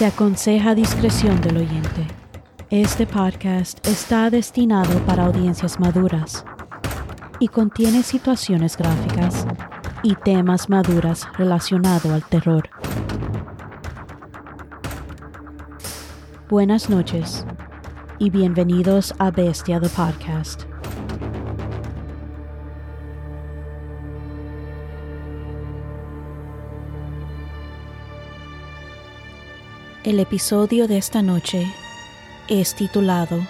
Se aconseja discreción del oyente. Este podcast está destinado para audiencias maduras y contiene situaciones gráficas y temas maduras relacionados al terror. Buenas noches y bienvenidos a Bestia the Podcast. El episodio de esta noche es titulado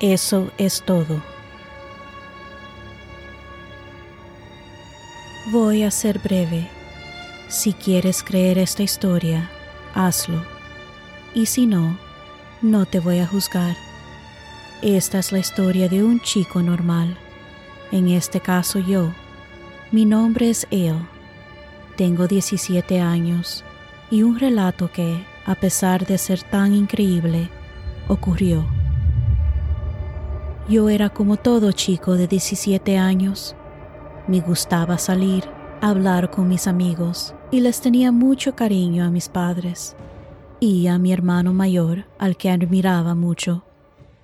Eso es todo. Voy a ser breve. Si quieres creer esta historia, hazlo. Y si no, no te voy a juzgar. Esta es la historia de un chico normal. En este caso yo. Mi nombre es él. Tengo 17 años y un relato que, a pesar de ser tan increíble, ocurrió. Yo era como todo chico de 17 años. Me gustaba salir, hablar con mis amigos y les tenía mucho cariño a mis padres y a mi hermano mayor, al que admiraba mucho.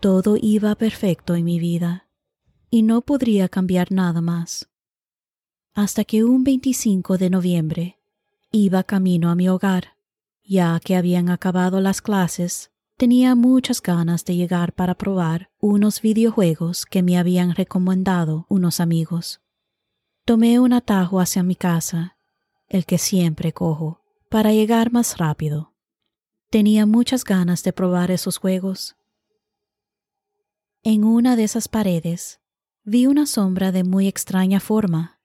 Todo iba perfecto en mi vida y no podría cambiar nada más. Hasta que un 25 de noviembre Iba camino a mi hogar. Ya que habían acabado las clases, tenía muchas ganas de llegar para probar unos videojuegos que me habían recomendado unos amigos. Tomé un atajo hacia mi casa, el que siempre cojo, para llegar más rápido. Tenía muchas ganas de probar esos juegos. En una de esas paredes vi una sombra de muy extraña forma,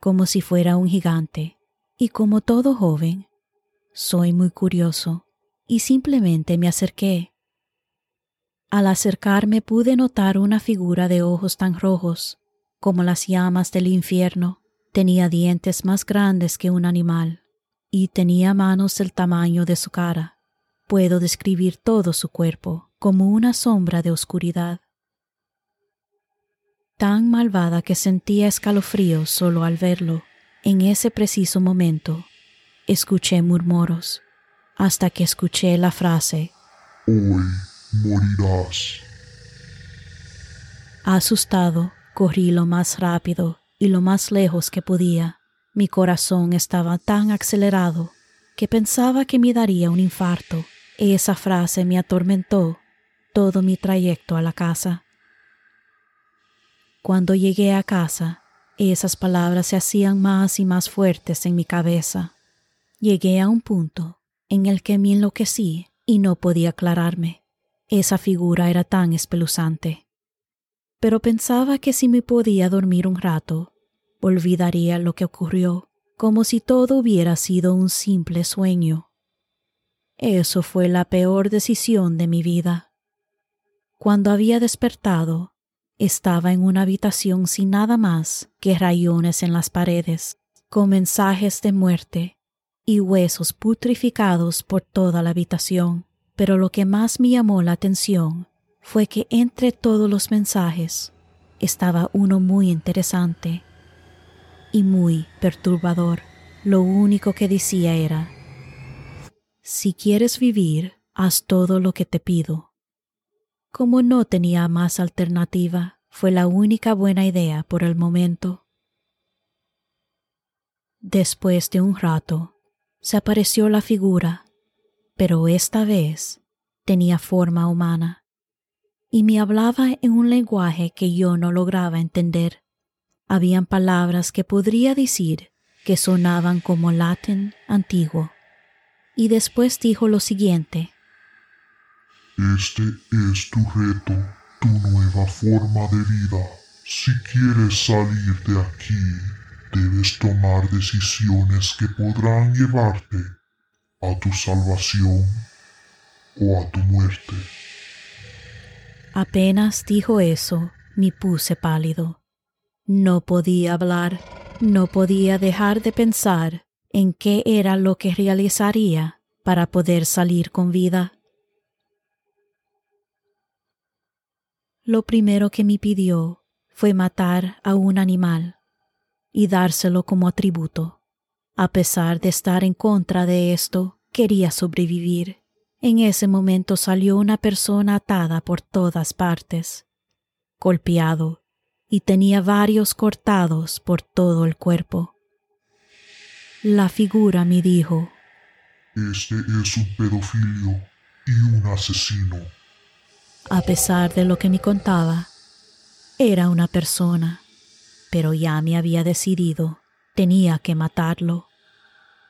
como si fuera un gigante y como todo joven, soy muy curioso y simplemente me acerqué. Al acercarme pude notar una figura de ojos tan rojos como las llamas del infierno. Tenía dientes más grandes que un animal y tenía manos del tamaño de su cara. Puedo describir todo su cuerpo como una sombra de oscuridad. Tan malvada que sentía escalofríos solo al verlo. En ese preciso momento, escuché murmuros hasta que escuché la frase, Hoy morirás. Asustado, corrí lo más rápido y lo más lejos que podía. Mi corazón estaba tan acelerado que pensaba que me daría un infarto. Esa frase me atormentó todo mi trayecto a la casa. Cuando llegué a casa, esas palabras se hacían más y más fuertes en mi cabeza. Llegué a un punto en el que me enloquecí y no podía aclararme. Esa figura era tan espeluznante. Pero pensaba que si me podía dormir un rato, olvidaría lo que ocurrió, como si todo hubiera sido un simple sueño. Eso fue la peor decisión de mi vida. Cuando había despertado, estaba en una habitación sin nada más que rayones en las paredes, con mensajes de muerte y huesos putrificados por toda la habitación. Pero lo que más me llamó la atención fue que entre todos los mensajes estaba uno muy interesante y muy perturbador. Lo único que decía era, si quieres vivir, haz todo lo que te pido. Como no tenía más alternativa, fue la única buena idea por el momento. Después de un rato, se apareció la figura, pero esta vez tenía forma humana, y me hablaba en un lenguaje que yo no lograba entender. Habían palabras que podría decir que sonaban como latín antiguo, y después dijo lo siguiente. Este es tu reto, tu nueva forma de vida. Si quieres salir de aquí, debes tomar decisiones que podrán llevarte a tu salvación o a tu muerte. Apenas dijo eso, me puse pálido. No podía hablar, no podía dejar de pensar en qué era lo que realizaría para poder salir con vida. Lo primero que me pidió fue matar a un animal y dárselo como atributo. A pesar de estar en contra de esto, Quería sobrevivir. En ese momento salió una persona atada por todas partes, golpeado, y tenía varios cortados por todo el cuerpo. La figura me dijo, Este es un pedofilio y un asesino. A pesar de lo que me contaba, era una persona, pero ya me había decidido, tenía que matarlo.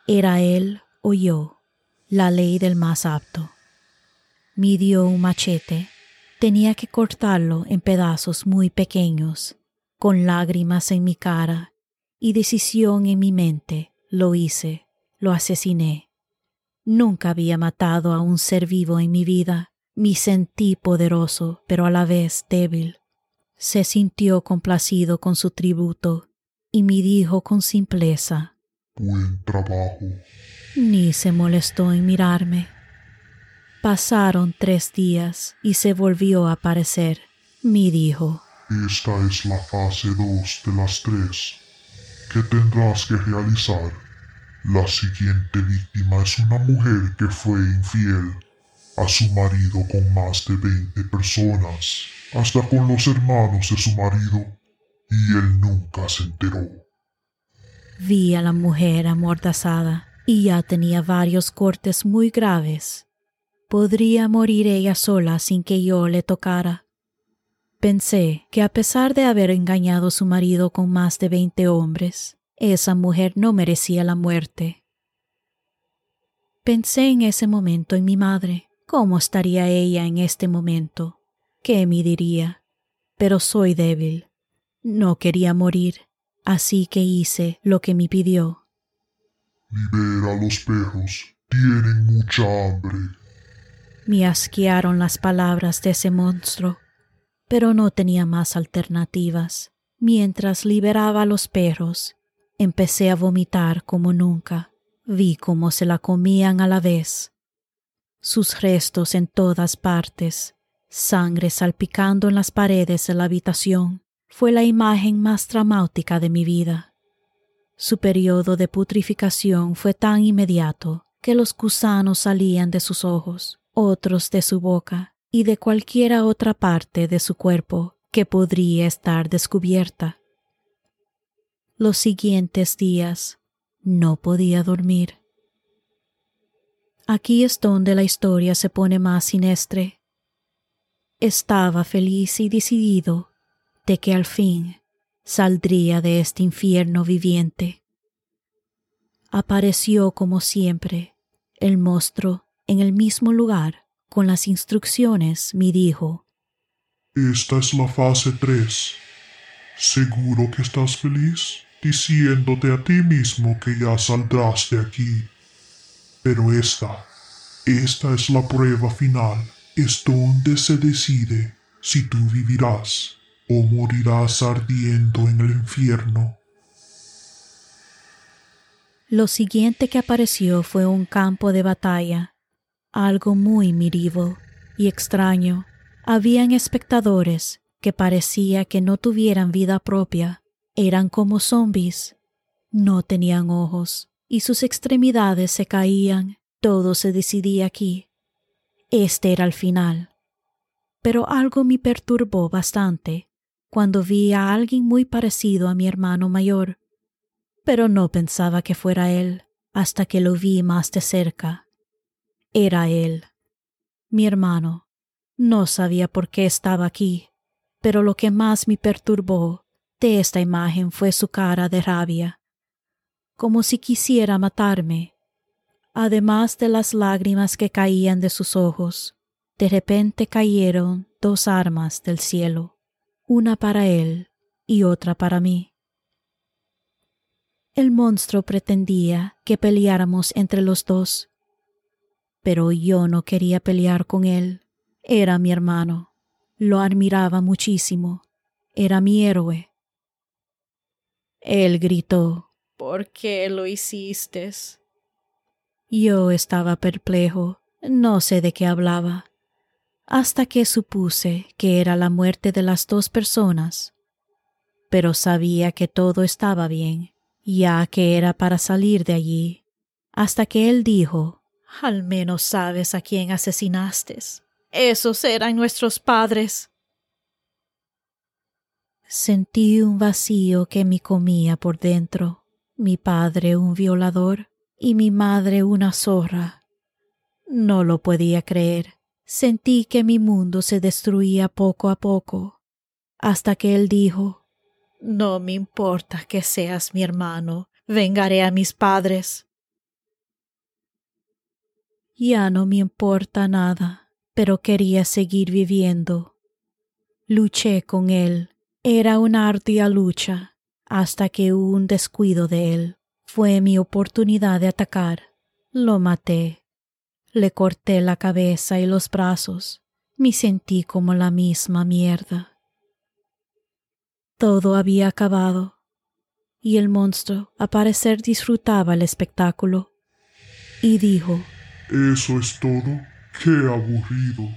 Era él o yo, la ley del más apto. Me dio un machete, tenía que cortarlo en pedazos muy pequeños, con lágrimas en mi cara y decisión en mi mente, lo hice, lo asesiné. Nunca había matado a un ser vivo en mi vida. Me sentí poderoso, pero a la vez débil. Se sintió complacido con su tributo y me dijo con simpleza, Buen trabajo. Ni se molestó en mirarme. Pasaron tres días y se volvió a aparecer. Me dijo, Esta es la fase 2 de las tres que tendrás que realizar. La siguiente víctima es una mujer que fue infiel a su marido con más de 20 personas, hasta con los hermanos de su marido, y él nunca se enteró. Vi a la mujer amordazada y ya tenía varios cortes muy graves. Podría morir ella sola sin que yo le tocara. Pensé que a pesar de haber engañado a su marido con más de veinte hombres, esa mujer no merecía la muerte. Pensé en ese momento en mi madre. ¿Cómo estaría ella en este momento? ¿Qué me diría? Pero soy débil. No quería morir, así que hice lo que me pidió. Libera a los perros, tienen mucha hambre. Me asquearon las palabras de ese monstruo, pero no tenía más alternativas. Mientras liberaba a los perros, empecé a vomitar como nunca. Vi cómo se la comían a la vez. Sus restos en todas partes, sangre salpicando en las paredes de la habitación, fue la imagen más traumática de mi vida. Su periodo de putrificación fue tan inmediato que los gusanos salían de sus ojos, otros de su boca y de cualquiera otra parte de su cuerpo que podría estar descubierta. Los siguientes días no podía dormir. Aquí es donde la historia se pone más sinestre. Estaba feliz y decidido de que al fin saldría de este infierno viviente. Apareció como siempre el monstruo en el mismo lugar con las instrucciones me dijo Esta es la fase 3. ¿Seguro que estás feliz? Diciéndote a ti mismo que ya saldrás de aquí. Pero esta, esta es la prueba final. Es donde se decide si tú vivirás o morirás ardiendo en el infierno. Lo siguiente que apareció fue un campo de batalla, algo muy mirivo y extraño. Habían espectadores que parecía que no tuvieran vida propia, eran como zombies, no tenían ojos y sus extremidades se caían, todo se decidía aquí. Este era el final. Pero algo me perturbó bastante cuando vi a alguien muy parecido a mi hermano mayor, pero no pensaba que fuera él hasta que lo vi más de cerca. Era él, mi hermano. No sabía por qué estaba aquí, pero lo que más me perturbó de esta imagen fue su cara de rabia, como si quisiera matarme. Además de las lágrimas que caían de sus ojos, de repente cayeron dos armas del cielo, una para él y otra para mí. El monstruo pretendía que peleáramos entre los dos, pero yo no quería pelear con él. Era mi hermano. Lo admiraba muchísimo. Era mi héroe. Él gritó, ¿Por qué lo hiciste? Yo estaba perplejo, no sé de qué hablaba, hasta que supuse que era la muerte de las dos personas. Pero sabía que todo estaba bien, ya que era para salir de allí, hasta que él dijo, Al menos sabes a quién asesinaste. Esos eran nuestros padres. Sentí un vacío que me comía por dentro. Mi padre un violador y mi madre una zorra. No lo podía creer. Sentí que mi mundo se destruía poco a poco, hasta que él dijo No me importa que seas mi hermano, vengaré a mis padres. Ya no me importa nada, pero quería seguir viviendo. Luché con él. Era una ardua lucha, hasta que hubo un descuido de él. Fue mi oportunidad de atacar. Lo maté. Le corté la cabeza y los brazos. Me sentí como la misma mierda. Todo había acabado, y el monstruo a parecer disfrutaba el espectáculo, y dijo ¿Eso es todo? ¡Qué aburrido!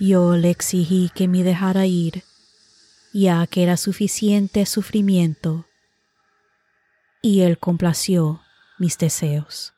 Yo le exigí que me dejara ir, ya que era suficiente sufrimiento, y él complació mis deseos.